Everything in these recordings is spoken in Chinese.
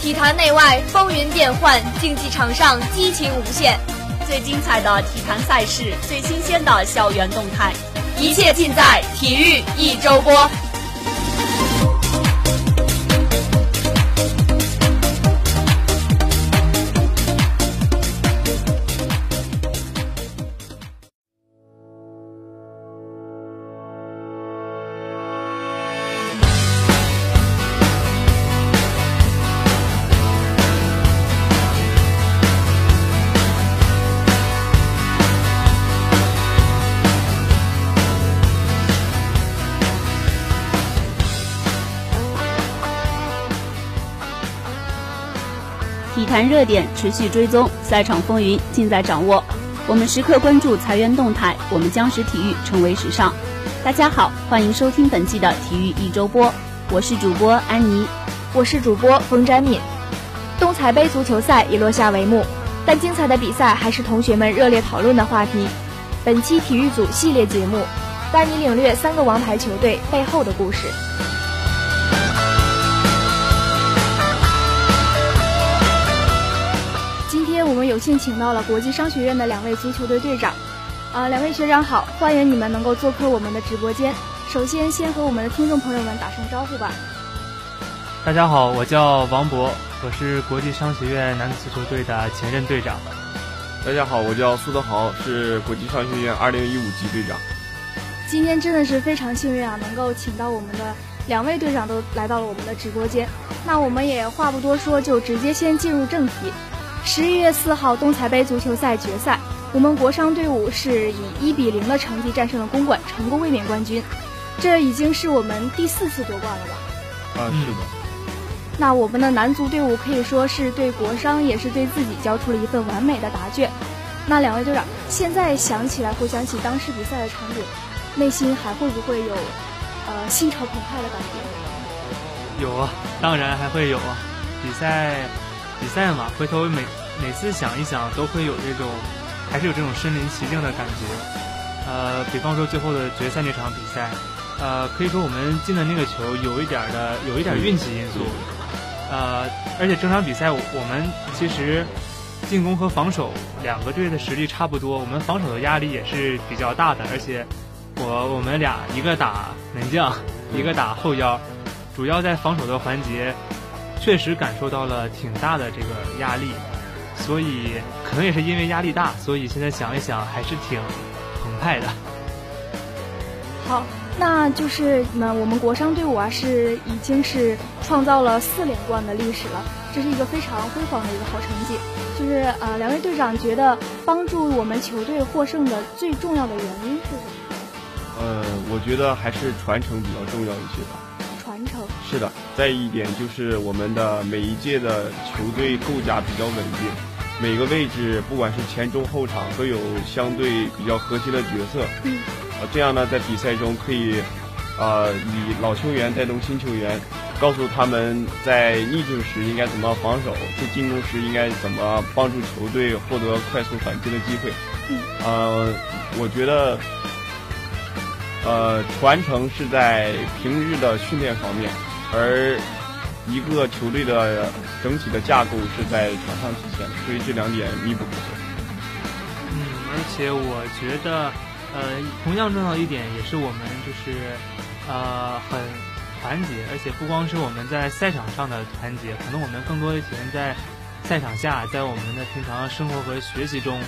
体坛内外风云变幻，竞技场上激情无限。最精彩的体坛赛事，最新鲜的校园动态，一切尽在体育一周播。体坛热点持续追踪，赛场风云尽在掌握。我们时刻关注裁员动态，我们将使体育成为时尚。大家好，欢迎收听本期的体育一周播，我是主播安妮，我是主播冯詹敏。冬彩杯足球赛已落下帷幕，但精彩的比赛还是同学们热烈讨论的话题。本期体育组系列节目，带你领略三个王牌球队背后的故事。我们有幸请到了国际商学院的两位足球队队长，啊，两位学长好，欢迎你们能够做客我们的直播间。首先，先和我们的听众朋友们打声招呼吧。大家好，我叫王博，我是国际商学院男子足球队的前任队长。大家好，我叫苏德豪，是国际商学院2015级队长。今天真的是非常幸运啊，能够请到我们的两位队长都来到了我们的直播间。那我们也话不多说，就直接先进入正题。十一月四号，东财杯足球赛决赛，我们国商队伍是以一比零的成绩战胜了公馆，成功卫冕冠军。这已经是我们第四次夺冠了吧？啊，是的。那我们的男足队伍可以说是对国商，也是对自己交出了一份完美的答卷。那两位队长，现在想起来，回想起当时比赛的场景，内心还会不会有呃心潮澎湃的感觉？有啊，当然还会有啊，比赛。比赛嘛，回头每每次想一想，都会有这种，还是有这种身临其境的感觉。呃，比方说最后的决赛那场比赛，呃，可以说我们进的那个球有一点的，有一点运气因素。呃，而且整场比赛我们其实进攻和防守两个队的实力差不多，我们防守的压力也是比较大的。而且我我们俩一个打门将，一个打后腰，主要在防守的环节。确实感受到了挺大的这个压力，所以可能也是因为压力大，所以现在想一想还是挺澎湃的。好，那就是那我们国商队伍啊，是已经是创造了四连冠的历史了，这是一个非常辉煌的一个好成绩。就是呃，两位队长觉得帮助我们球队获胜的最重要的原因是什么？呃，我觉得还是传承比较重要一些吧。是的，再一点就是我们的每一届的球队构架比较稳定，每个位置不管是前中后场都有相对比较核心的角色。嗯，啊，这样呢，在比赛中可以，啊，以老球员带动新球员，告诉他们在逆境时应该怎么防守，在进攻时应该怎么帮助球队获得快速反击的机会。嗯，呃，我觉得。呃，传承是在平日的训练方面，而一个球队的整体的架构是在场上体现，所以这两点密不可分。嗯，而且我觉得，呃，同样重要一点也是我们就是呃很团结，而且不光是我们在赛场上的团结，可能我们更多的体现在赛场下，在我们的平常生活和学习中，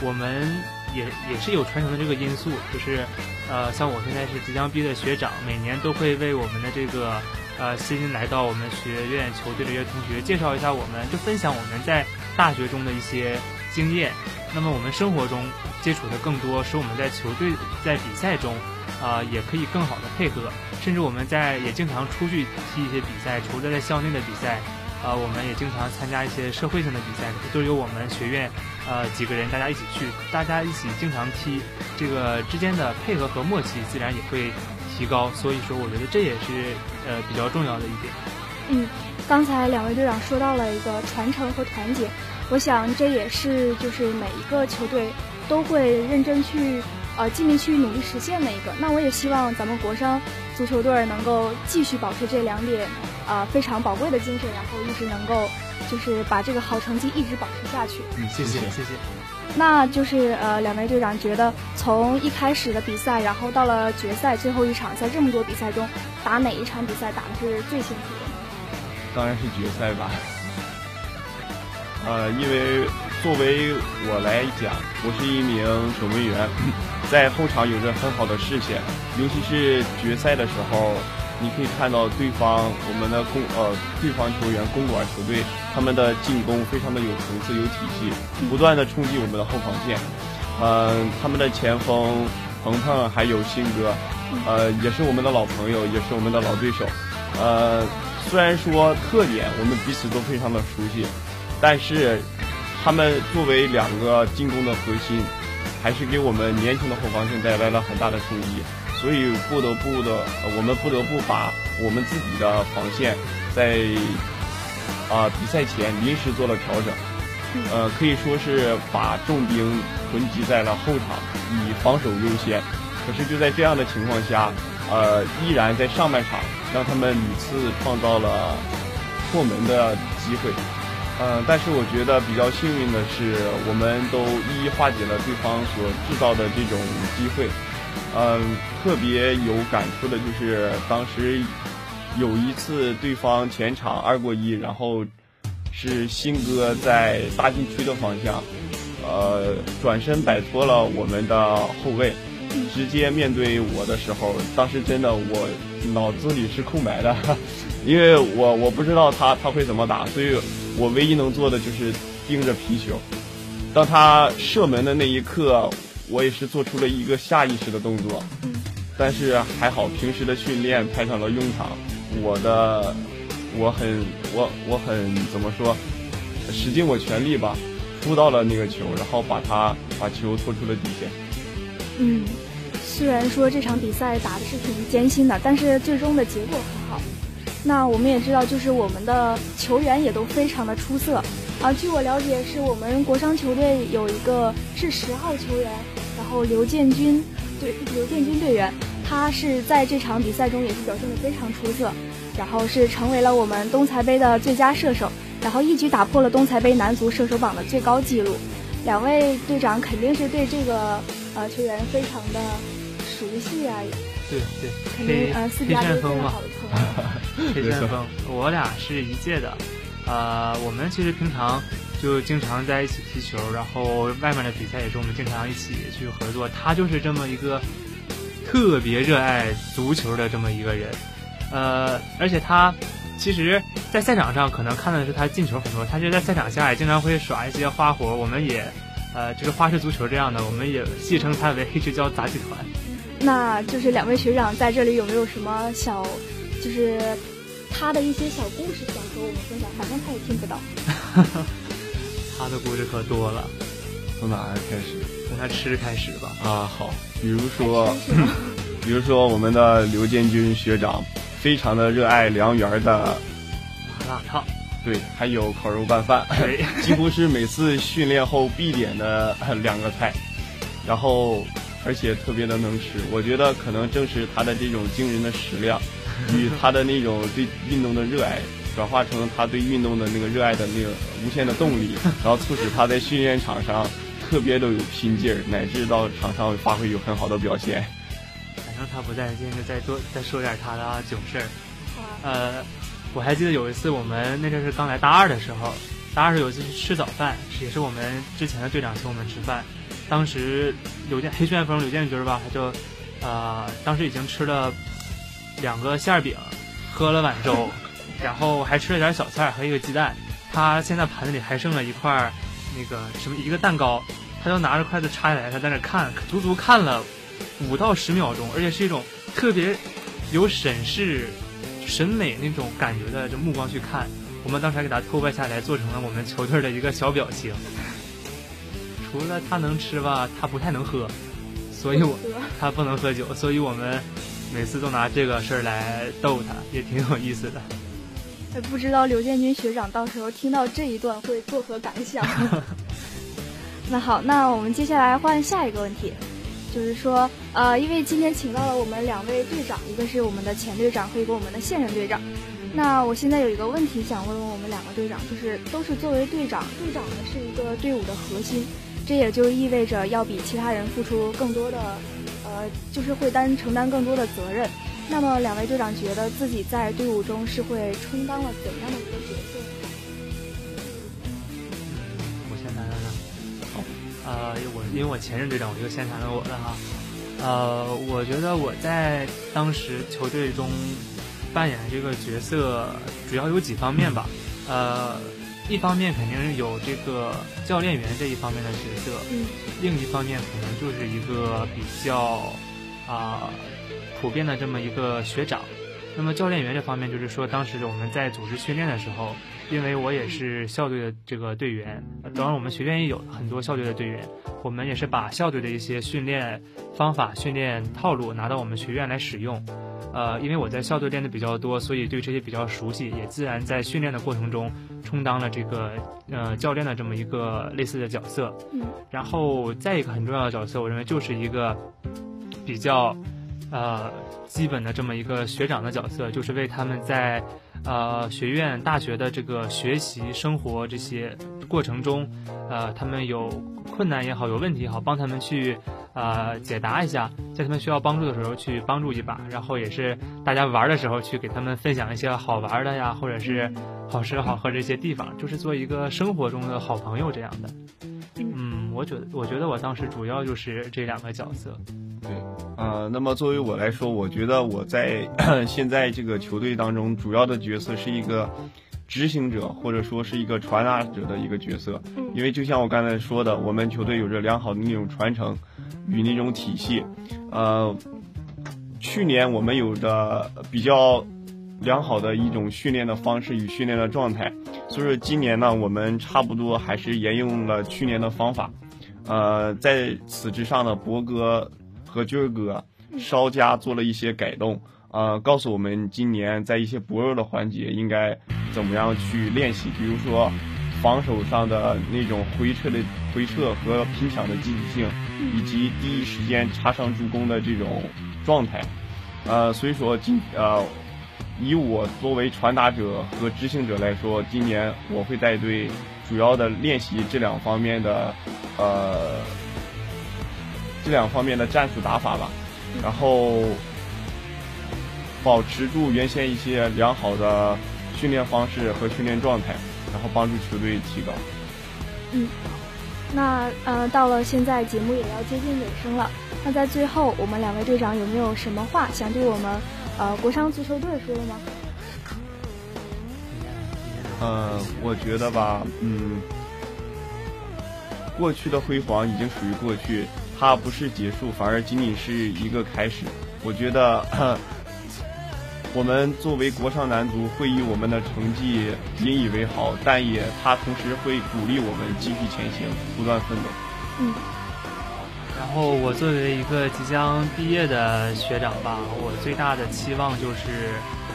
我们。也也是有传承的这个因素，就是，呃，像我现在是即将毕业的学长，每年都会为我们的这个，呃，新来到我们学院球队的一些同学介绍一下，我们就分享我们在大学中的一些经验。那么我们生活中接触的更多，使我们在球队在比赛中，啊，也可以更好的配合，甚至我们在也经常出去踢一些比赛，除了在校内的比赛。呃，我们也经常参加一些社会性的比赛，都由我们学院呃几个人大家一起去，大家一起经常踢，这个之间的配合和默契自然也会提高。所以说，我觉得这也是呃比较重要的一点。嗯，刚才两位队长说到了一个传承和团结，我想这也是就是每一个球队都会认真去呃尽力去努力实现的一个。那我也希望咱们国商足球队能够继续保持这两点呃非常宝贵的精神，然后一直能够就是把这个好成绩一直保持下去。嗯，谢谢谢谢。那就是呃两位队长觉得从一开始的比赛，然后到了决赛最后一场，在这么多比赛中打哪一场比赛打的是最辛苦的？当然是决赛吧，呃，因为作为我来讲，我是一名守门员，在后场有着很好的视线，尤其是决赛的时候，你可以看到对方我们的攻呃对方球员公馆球队他们的进攻非常的有层次有体系，不断的冲击我们的后防线，嗯，他们的前锋鹏鹏还有新哥，呃，也是我们的老朋友，也是我们的老对手，呃。虽然说特点我们彼此都非常的熟悉，但是他们作为两个进攻的核心，还是给我们年轻的后防线带来了很大的冲击。所以不得不的，我们不得不把我们自己的防线在啊比赛前临时做了调整，呃，可以说是把重兵囤积在了后场，以防守优先。可是就在这样的情况下，呃，依然在上半场。让他们屡次创造了破门的机会，嗯，但是我觉得比较幸运的是，我们都一一化解了对方所制造的这种机会，嗯，特别有感触的就是当时有一次对方前场二过一，然后是新哥在大禁区的方向，呃，转身摆脱了我们的后卫。直接面对我的时候，当时真的我脑子里是空白的，因为我我不知道他他会怎么打，所以我唯一能做的就是盯着皮球。当他射门的那一刻，我也是做出了一个下意识的动作，但是还好平时的训练派上了用场，我的我很我我很怎么说，使尽我全力吧，扑到了那个球，然后把他把球拖出了底线。嗯，虽然说这场比赛打的是挺艰辛的，但是最终的结果很好。那我们也知道，就是我们的球员也都非常的出色。啊，据我了解，是我们国商球队有一个是十号球员，然后刘建军对刘建军队员，他是在这场比赛中也是表现的非常出色，然后是成为了我们东财杯的最佳射手，然后一举打破了东财杯男足射手榜的最高纪录。两位队长肯定是对这个。呃，球员非常的熟悉啊，对对，肯定呃，四比二都是好的朋友。黑旋风，我俩是一届的，呃，我们其实平常就经常在一起踢球，然后外面的比赛也是我们经常一起去合作。他就是这么一个特别热爱足球的这么一个人，呃，而且他其实，在赛场上可能看的是他进球很多，他就在赛场下也经常会耍一些花活，我们也。呃，就是花式足球这样的，我们也戏称他为“黑石胶杂技团”。那就是两位学长在这里有没有什么小，就是他的一些小故事想和我们分享？反正他也听不到。他的故事可多了，从哪开始？从他吃开始吧。啊，好，比如说，比如说我们的刘建军学长，非常的热爱良缘的麻辣烫。对，还有烤肉拌饭，几乎是每次训练后必点的两个菜，然后而且特别的能吃。我觉得可能正是他的这种惊人的食量，与他的那种对运动的热爱，转化成他对运动的那个热爱的那个无限的动力，然后促使他在训练场上特别的有拼劲儿，乃至到场上发挥有很好的表现。反正他不在，今天就再多再说点他的囧事儿，呃。我还记得有一次，我们那阵是刚来大二的时候，大二时有一次去吃早饭，也是我们之前的队长请我们吃饭。当时刘建黑旋风刘建军吧，他就，呃，当时已经吃了两个馅饼，喝了碗粥，然后还吃了点小菜和一个鸡蛋。他现在盘子里还剩了一块那个什么一个蛋糕，他就拿着筷子插下来，他在那看，足足看了五到十秒钟，而且是一种特别有审视。审美那种感觉的这目光去看，我们当时还给他偷拍下来，做成了我们球队的一个小表情。除了他能吃吧，他不太能喝，所以我他不能喝酒，所以我们每次都拿这个事儿来逗他，也挺有意思的。不知道刘建军学长到时候听到这一段会作何感想？那好，那我们接下来换下一个问题，就是说，呃，因为今天请到了我们两位队长，一个是我们的前队长和一个我们的现任队长。那我现在有一个问题想问问我们两个队长，就是都是作为队长，队长呢是一个队伍的核心，这也就意味着要比其他人付出更多的，呃，就是会担承担更多的责任。那么两位队长觉得自己在队伍中是会充当了怎样的一个角色？我先谈谈呢。好，呃，我因为我前任队长，我就先谈谈我的哈。呃，我觉得我在当时球队中扮演的这个角色主要有几方面吧。呃，一方面肯定是有这个教练员这一方面的角色，嗯，另一方面可能就是一个比较啊。普遍的这么一个学长，那么教练员这方面就是说，当时我们在组织训练的时候，因为我也是校队的这个队员，当然我们学院也有很多校队的队员，我们也是把校队的一些训练方法、训练套路拿到我们学院来使用。呃，因为我在校队练的比较多，所以对这些比较熟悉，也自然在训练的过程中充当了这个呃教练的这么一个类似的角色。嗯，然后再一个很重要的角色，我认为就是一个比较。呃，基本的这么一个学长的角色，就是为他们在呃学院、大学的这个学习、生活这些过程中，呃，他们有困难也好，有问题也好，帮他们去呃解答一下，在他们需要帮助的时候去帮助一把，然后也是大家玩的时候去给他们分享一些好玩的呀，或者是好吃好喝这些地方，就是做一个生活中的好朋友这样的。嗯，我觉得，我觉得我当时主要就是这两个角色。对，呃，那么作为我来说，我觉得我在 现在这个球队当中，主要的角色是一个执行者，或者说是一个传达者的一个角色。因为就像我刚才说的，我们球队有着良好的那种传承与那种体系。呃，去年我们有着比较良好的一种训练的方式与训练的状态，所以说今年呢，我们差不多还是沿用了去年的方法。呃，在此之上呢，博哥。和军儿哥稍加做了一些改动，呃，告诉我们今年在一些薄弱的环节应该怎么样去练习，比如说防守上的那种回撤的回撤和拼抢的积极性，以及第一时间插上助攻的这种状态，呃，所以说今呃，以我作为传达者和执行者来说，今年我会带队主要的练习这两方面的，呃。这两方面的战术打法吧，然后保持住原先一些良好的训练方式和训练状态，然后帮助球队提高。嗯，那呃，到了现在节目也要接近尾声了，那在最后，我们两位队长有没有什么话想对我们呃国商足球队说的吗？呃，我觉得吧，嗯，过去的辉煌已经属于过去。它不是结束，反而仅仅是一个开始。我觉得，我们作为国少男足会以我们的成绩引以为豪，但也它同时会鼓励我们继续前行，不断奋斗。嗯。然后我作为一个即将毕业的学长吧，我最大的期望就是。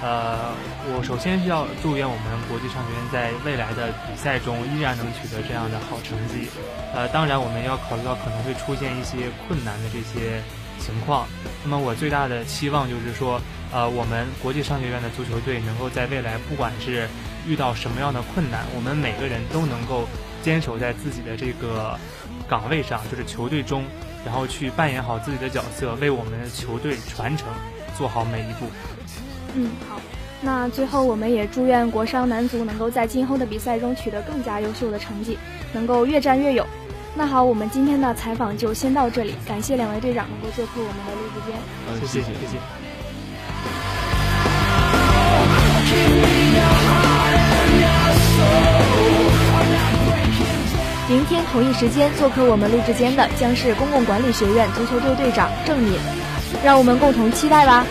呃，我首先是要祝愿我们国际商学院在未来的比赛中依然能取得这样的好成绩。呃，当然我们要考虑到可能会出现一些困难的这些情况。那么我最大的期望就是说，呃，我们国际商学院的足球队能够在未来，不管是遇到什么样的困难，我们每个人都能够坚守在自己的这个岗位上，就是球队中，然后去扮演好自己的角色，为我们的球队传承做好每一步。嗯，好。那最后，我们也祝愿国商男足能够在今后的比赛中取得更加优秀的成绩，能够越战越勇。那好，我们今天的采访就先到这里，感谢两位队长能够做客我们的录制间。嗯，谢谢，谢谢。明天同一时间做客我们录制间的将是公共管理学院足球队队长郑敏，让我们共同期待吧。